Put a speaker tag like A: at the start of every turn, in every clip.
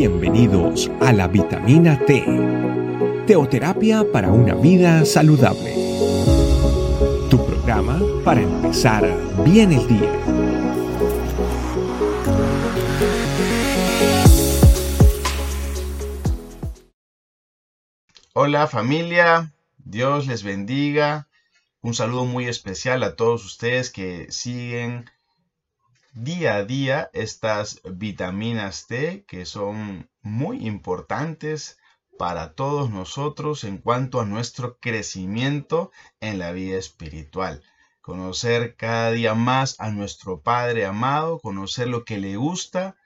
A: Bienvenidos a la vitamina T, teoterapia para una vida saludable. Tu programa para empezar bien el día.
B: Hola familia, Dios les bendiga. Un saludo muy especial a todos ustedes que siguen día a día estas vitaminas T que son muy importantes para todos nosotros en cuanto a nuestro crecimiento en la vida espiritual. Conocer cada día más a nuestro Padre amado, conocer lo que le gusta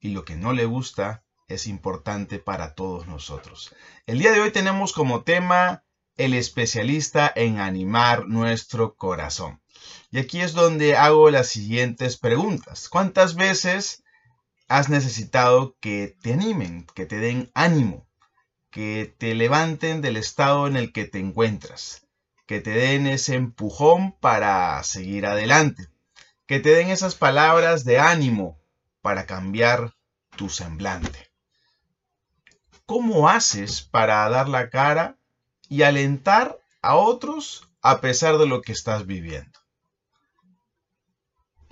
B: y lo que no le gusta es importante para todos nosotros. El día de hoy tenemos como tema el especialista en animar nuestro corazón. Y aquí es donde hago las siguientes preguntas. ¿Cuántas veces has necesitado que te animen, que te den ánimo, que te levanten del estado en el que te encuentras, que te den ese empujón para seguir adelante, que te den esas palabras de ánimo para cambiar tu semblante? ¿Cómo haces para dar la cara y alentar a otros a pesar de lo que estás viviendo?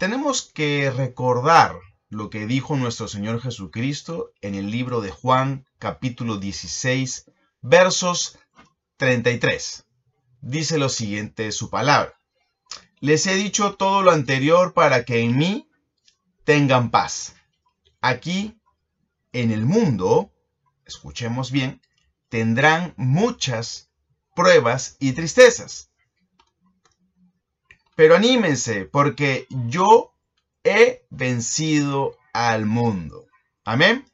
B: Tenemos que recordar lo que dijo nuestro Señor Jesucristo en el libro de Juan capítulo 16 versos 33. Dice lo siguiente su palabra. Les he dicho todo lo anterior para que en mí tengan paz. Aquí, en el mundo, escuchemos bien, tendrán muchas pruebas y tristezas. Pero anímense, porque yo he vencido al mundo. Amén.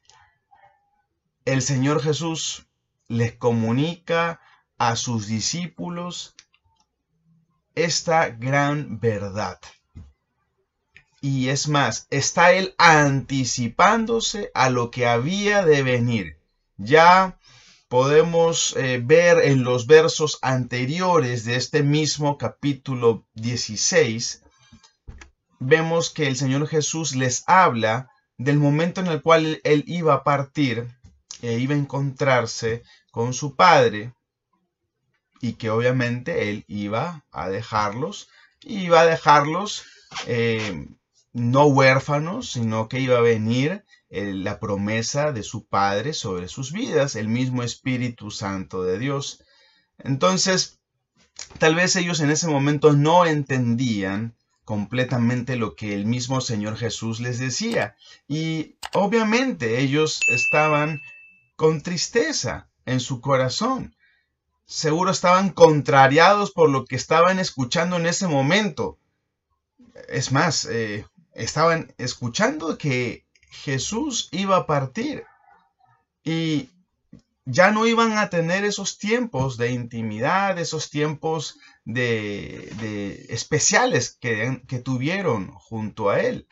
B: El Señor Jesús les comunica a sus discípulos esta gran verdad. Y es más, está él anticipándose a lo que había de venir. Ya podemos eh, ver en los versos anteriores de este mismo capítulo 16, vemos que el Señor Jesús les habla del momento en el cual él iba a partir e iba a encontrarse con su Padre y que obviamente él iba a dejarlos, iba a dejarlos eh, no huérfanos, sino que iba a venir la promesa de su Padre sobre sus vidas, el mismo Espíritu Santo de Dios. Entonces, tal vez ellos en ese momento no entendían completamente lo que el mismo Señor Jesús les decía. Y obviamente ellos estaban con tristeza en su corazón. Seguro estaban contrariados por lo que estaban escuchando en ese momento. Es más, eh, estaban escuchando que Jesús iba a partir y ya no iban a tener esos tiempos de intimidad, esos tiempos de, especiales que, que tuvieron junto a él.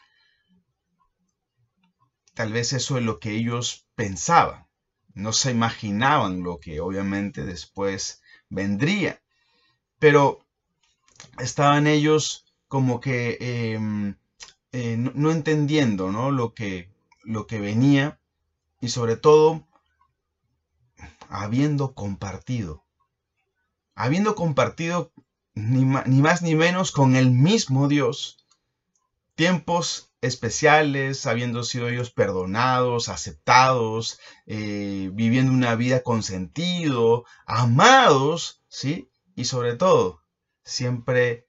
B: Tal vez eso es lo que ellos pensaban. No se imaginaban lo que obviamente después vendría. Pero estaban ellos como que em, no, entendiendo ¿no? Lo, que, lo que venía y sobre todo habiendo compartido, habiendo compartido ni, más ni menos con el mismo Dios, tiempos especiales, habiendo sido ellos perdonados, aceptados, eh, viviendo una vida con sentido, amados, ¿sí? Y sobre todo, siempre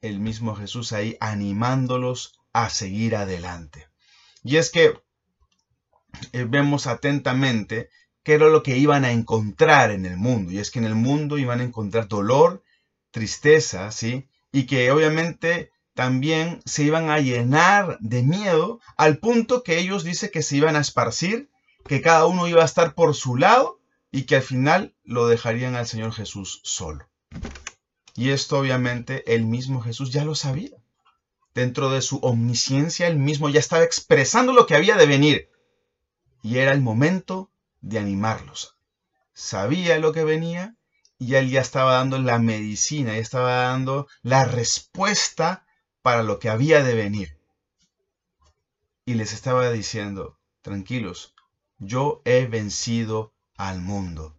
B: el mismo Jesús ahí animándolos a seguir adelante. Y es que eh, vemos atentamente qué era lo que iban a encontrar en el mundo. Y es que en el mundo iban a encontrar dolor, tristeza, ¿sí? Y que obviamente también se iban a llenar de miedo al punto que ellos dicen que se iban a esparcir, que cada uno iba a estar por su lado y que al final lo dejarían al Señor Jesús solo. Y esto obviamente el mismo Jesús ya lo sabía. Dentro de su omnisciencia, él mismo ya estaba expresando lo que había de venir. Y era el momento de animarlos. Sabía lo que venía y él ya estaba dando la medicina, ya estaba dando la respuesta para lo que había de venir. Y les estaba diciendo, tranquilos, yo he vencido al mundo.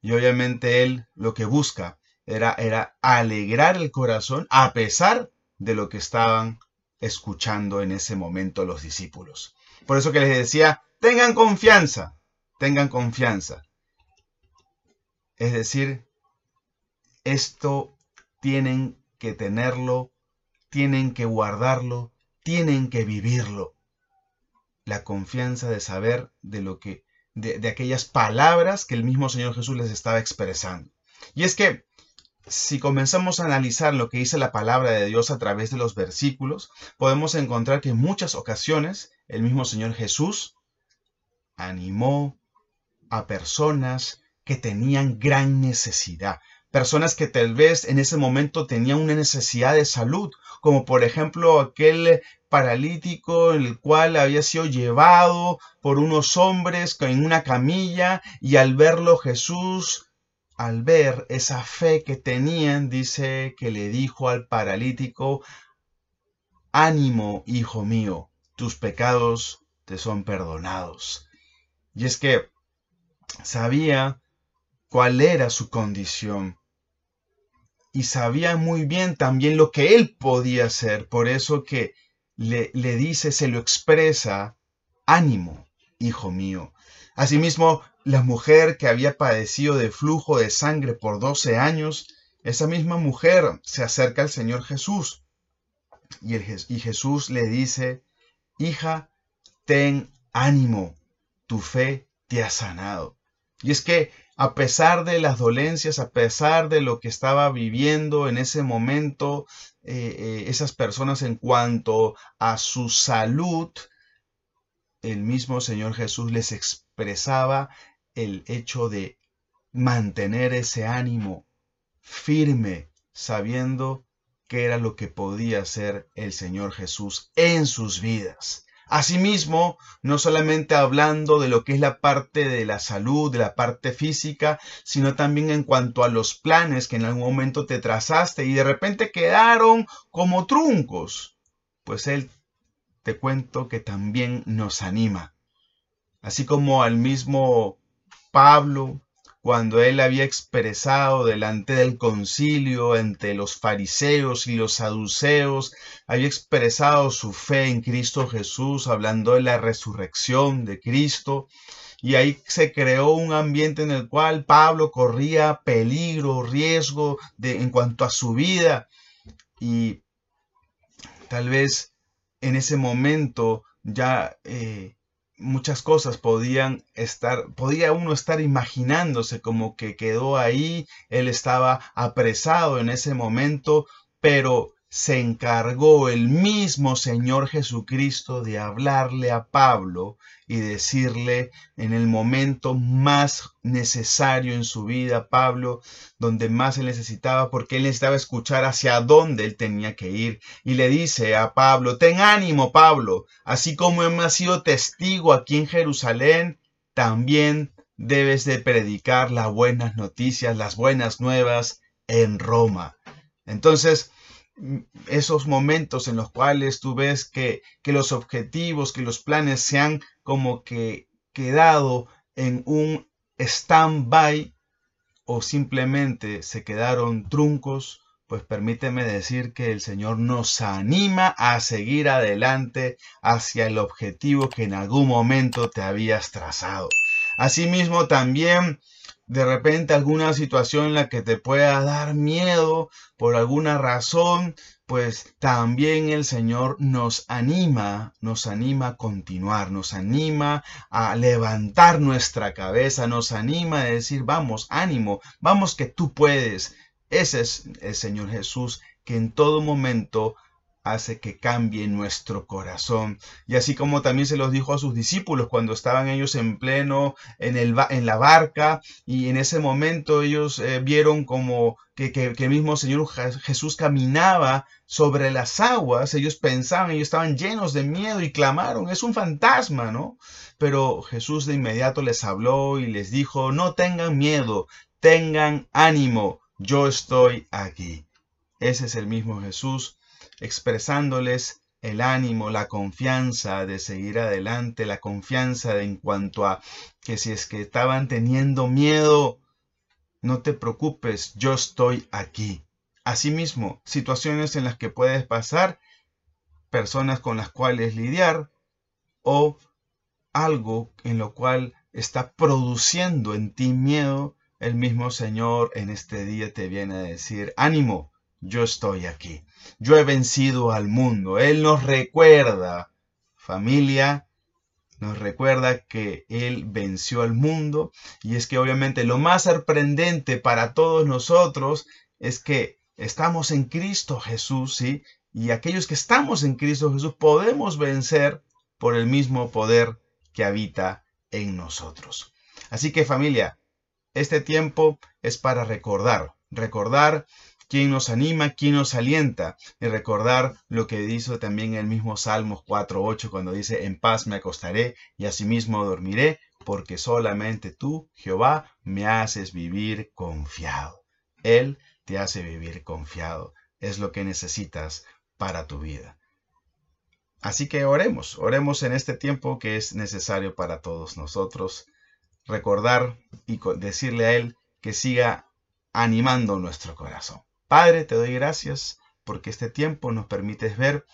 B: Y obviamente él lo que busca era, era alegrar el corazón a pesar de lo que estaban escuchando en ese momento los discípulos. Por eso que les decía, tengan confianza, tengan confianza. Es decir, esto tienen que tenerlo, tienen que guardarlo, tienen que vivirlo. La confianza de saber de lo que, de, de aquellas palabras que el mismo Señor Jesús les estaba expresando. Y es que si comenzamos a analizar lo que dice la palabra de Dios a través de los versículos, podemos encontrar que en muchas ocasiones el mismo Señor Jesús animó a personas que tenían gran necesidad, personas que tal vez en ese momento tenían una necesidad de salud, como por ejemplo aquel paralítico en el cual había sido llevado por unos hombres en una camilla y al verlo Jesús al ver esa fe que tenían, dice que le dijo al paralítico, ánimo, hijo mío, tus pecados te son perdonados. Y es que sabía cuál era su condición y sabía muy bien también lo que él podía hacer, por eso que le, le dice, se lo expresa, ánimo, hijo mío. Asimismo, la mujer que había padecido de flujo de sangre por 12 años, esa misma mujer se acerca al Señor Jesús y, Jesús le dice, hija, ten ánimo, tu fe te ha sanado. Y es que a pesar de las dolencias, a pesar de lo que estaba viviendo en ese momento, eh, eh, esas personas en cuanto a su salud, el mismo Señor Jesús les expresaba el hecho de mantener ese ánimo firme, sabiendo que era lo que podía hacer el Señor Jesús en sus vidas. Asimismo, no solamente hablando de lo que es la parte de la salud, de la parte física, sino también en cuanto a los planes que en algún momento te trazaste y de repente quedaron como truncos. Pues Él te cuento que también nos anima. Así como al mismo Pablo, cuando él había expresado delante del concilio entre los fariseos y los saduceos, había expresado su fe en Cristo Jesús, hablando de la resurrección de Cristo, y ahí se creó un ambiente en el cual Pablo corría peligro, riesgo de, en cuanto a su vida, y tal vez en ese momento ya eh, muchas cosas podían estar, podía uno estar imaginándose como que quedó ahí, él estaba apresado en ese momento, pero se encargó el mismo Señor Jesucristo de hablarle a Pablo y decirle en el momento más necesario en su vida, Pablo, donde más él necesitaba, porque él necesitaba escuchar hacia dónde él tenía que ir. Y le dice a Pablo, ten ánimo, Pablo, así como hemos sido testigo aquí en Jerusalén, también debes de predicar las buenas noticias, las buenas nuevas en Roma. Entonces, esos momentos en los cuales tú ves que, que los objetivos, que los planes se han como que quedado en un stand-by o simplemente se quedaron truncos, pues permíteme decir que el Señor nos anima a seguir adelante hacia el objetivo que en algún momento te habías trazado. Asimismo, también de repente alguna situación en la que te pueda dar miedo por alguna razón, pues también el Señor nos anima, nos anima a continuar, nos anima a levantar nuestra cabeza, nos anima a decir, vamos, ánimo, vamos que tú puedes. Ese es el Señor Jesús que en todo momento hace que cambie nuestro corazón. Y así como también se los dijo a sus discípulos cuando estaban ellos en pleno en, el, en la barca y en ese momento ellos eh, vieron como que, que, que, el mismo Señor Jesús caminaba sobre las aguas, ellos pensaban, ellos estaban llenos de miedo y clamaron, es un fantasma, ¿no? Pero Jesús de inmediato les habló y les dijo, no tengan miedo, tengan ánimo, yo estoy aquí. Ese es el mismo Jesús expresándoles el ánimo, la confianza de seguir adelante, la confianza en cuanto a que si es que estaban teniendo miedo, no te preocupes, yo estoy aquí. Asimismo, situaciones en las que puedes pasar, personas con las cuales lidiar o algo en lo cual está produciendo en ti miedo, el mismo Señor en este día te viene a decir, ánimo, yo estoy aquí. Yo he vencido al mundo. Él nos recuerda, familia, nos recuerda que Él venció al mundo. Y es que obviamente lo más sorprendente para todos nosotros es que estamos en Cristo Jesús, ¿sí? Y aquellos que estamos en Cristo Jesús podemos vencer por el mismo poder que habita en nosotros. Así que familia, este tiempo es para recordar, recordar quién nos anima, quién nos alienta y recordar lo que dice también el mismo Salmos 4.8 cuando dice, en paz me acostaré y asimismo dormiré, porque solamente tú, Jehová, me haces vivir confiado. Él te hace vivir confiado. Es lo que necesitas para tu vida. Así que oremos, oremos en este tiempo que es necesario para todos nosotros. Recordar y decirle a Él que siga animando nuestro corazón. Padre, te doy gracias porque este tiempo nos permites ver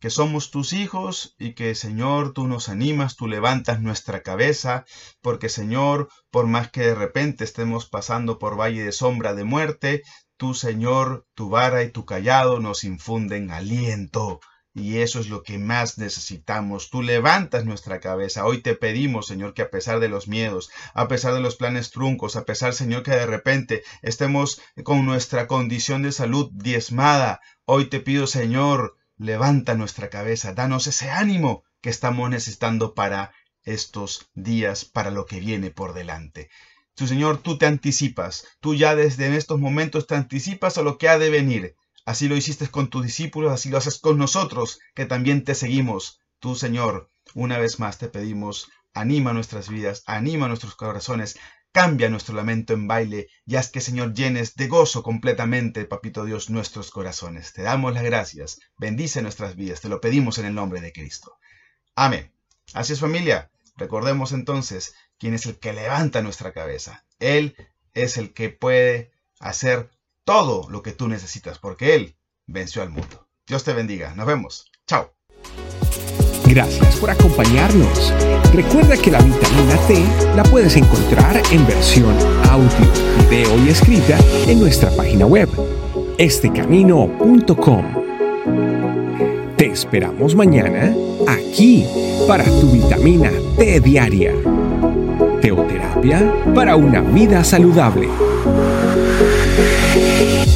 B: que somos tus hijos y que Señor tú nos animas, tú levantas nuestra cabeza, porque Señor, por más que de repente estemos pasando por valle de sombra de muerte, tú Señor, tu vara y tu callado nos infunden aliento. Y eso es lo que más necesitamos. Tú levantas nuestra cabeza. Hoy te pedimos, Señor, que a pesar de los miedos, a pesar de los planes truncos, a pesar, Señor, que de repente estemos con nuestra condición de salud diezmada, hoy te pido, Señor, levanta nuestra cabeza, danos ese ánimo que estamos necesitando para estos días, para lo que viene por delante. Tu Señor, tú te anticipas, tú ya desde estos momentos te anticipas a lo que ha de venir. Así lo hiciste con tus discípulos, así lo haces con nosotros, que también te seguimos. Tú, Señor, una vez más te pedimos, anima nuestras vidas, anima nuestros corazones, cambia nuestro lamento en baile y haz que, Señor, llenes de gozo completamente, Papito Dios, nuestros corazones. Te damos las gracias, bendice nuestras vidas, te lo pedimos en el nombre de Cristo. Amén. Así es familia, recordemos entonces quién es el que levanta nuestra cabeza. Él es el que puede hacer todo lo que tú necesitas, porque Él venció al mundo. Dios te bendiga. Nos vemos. Chao.
A: Gracias por acompañarnos. Recuerda que la vitamina T la puedes encontrar en versión audio, video y escrita en nuestra página web, estecamino.com. Te esperamos mañana aquí para tu vitamina T diaria. Teoterapia para una vida saludable. Thank you.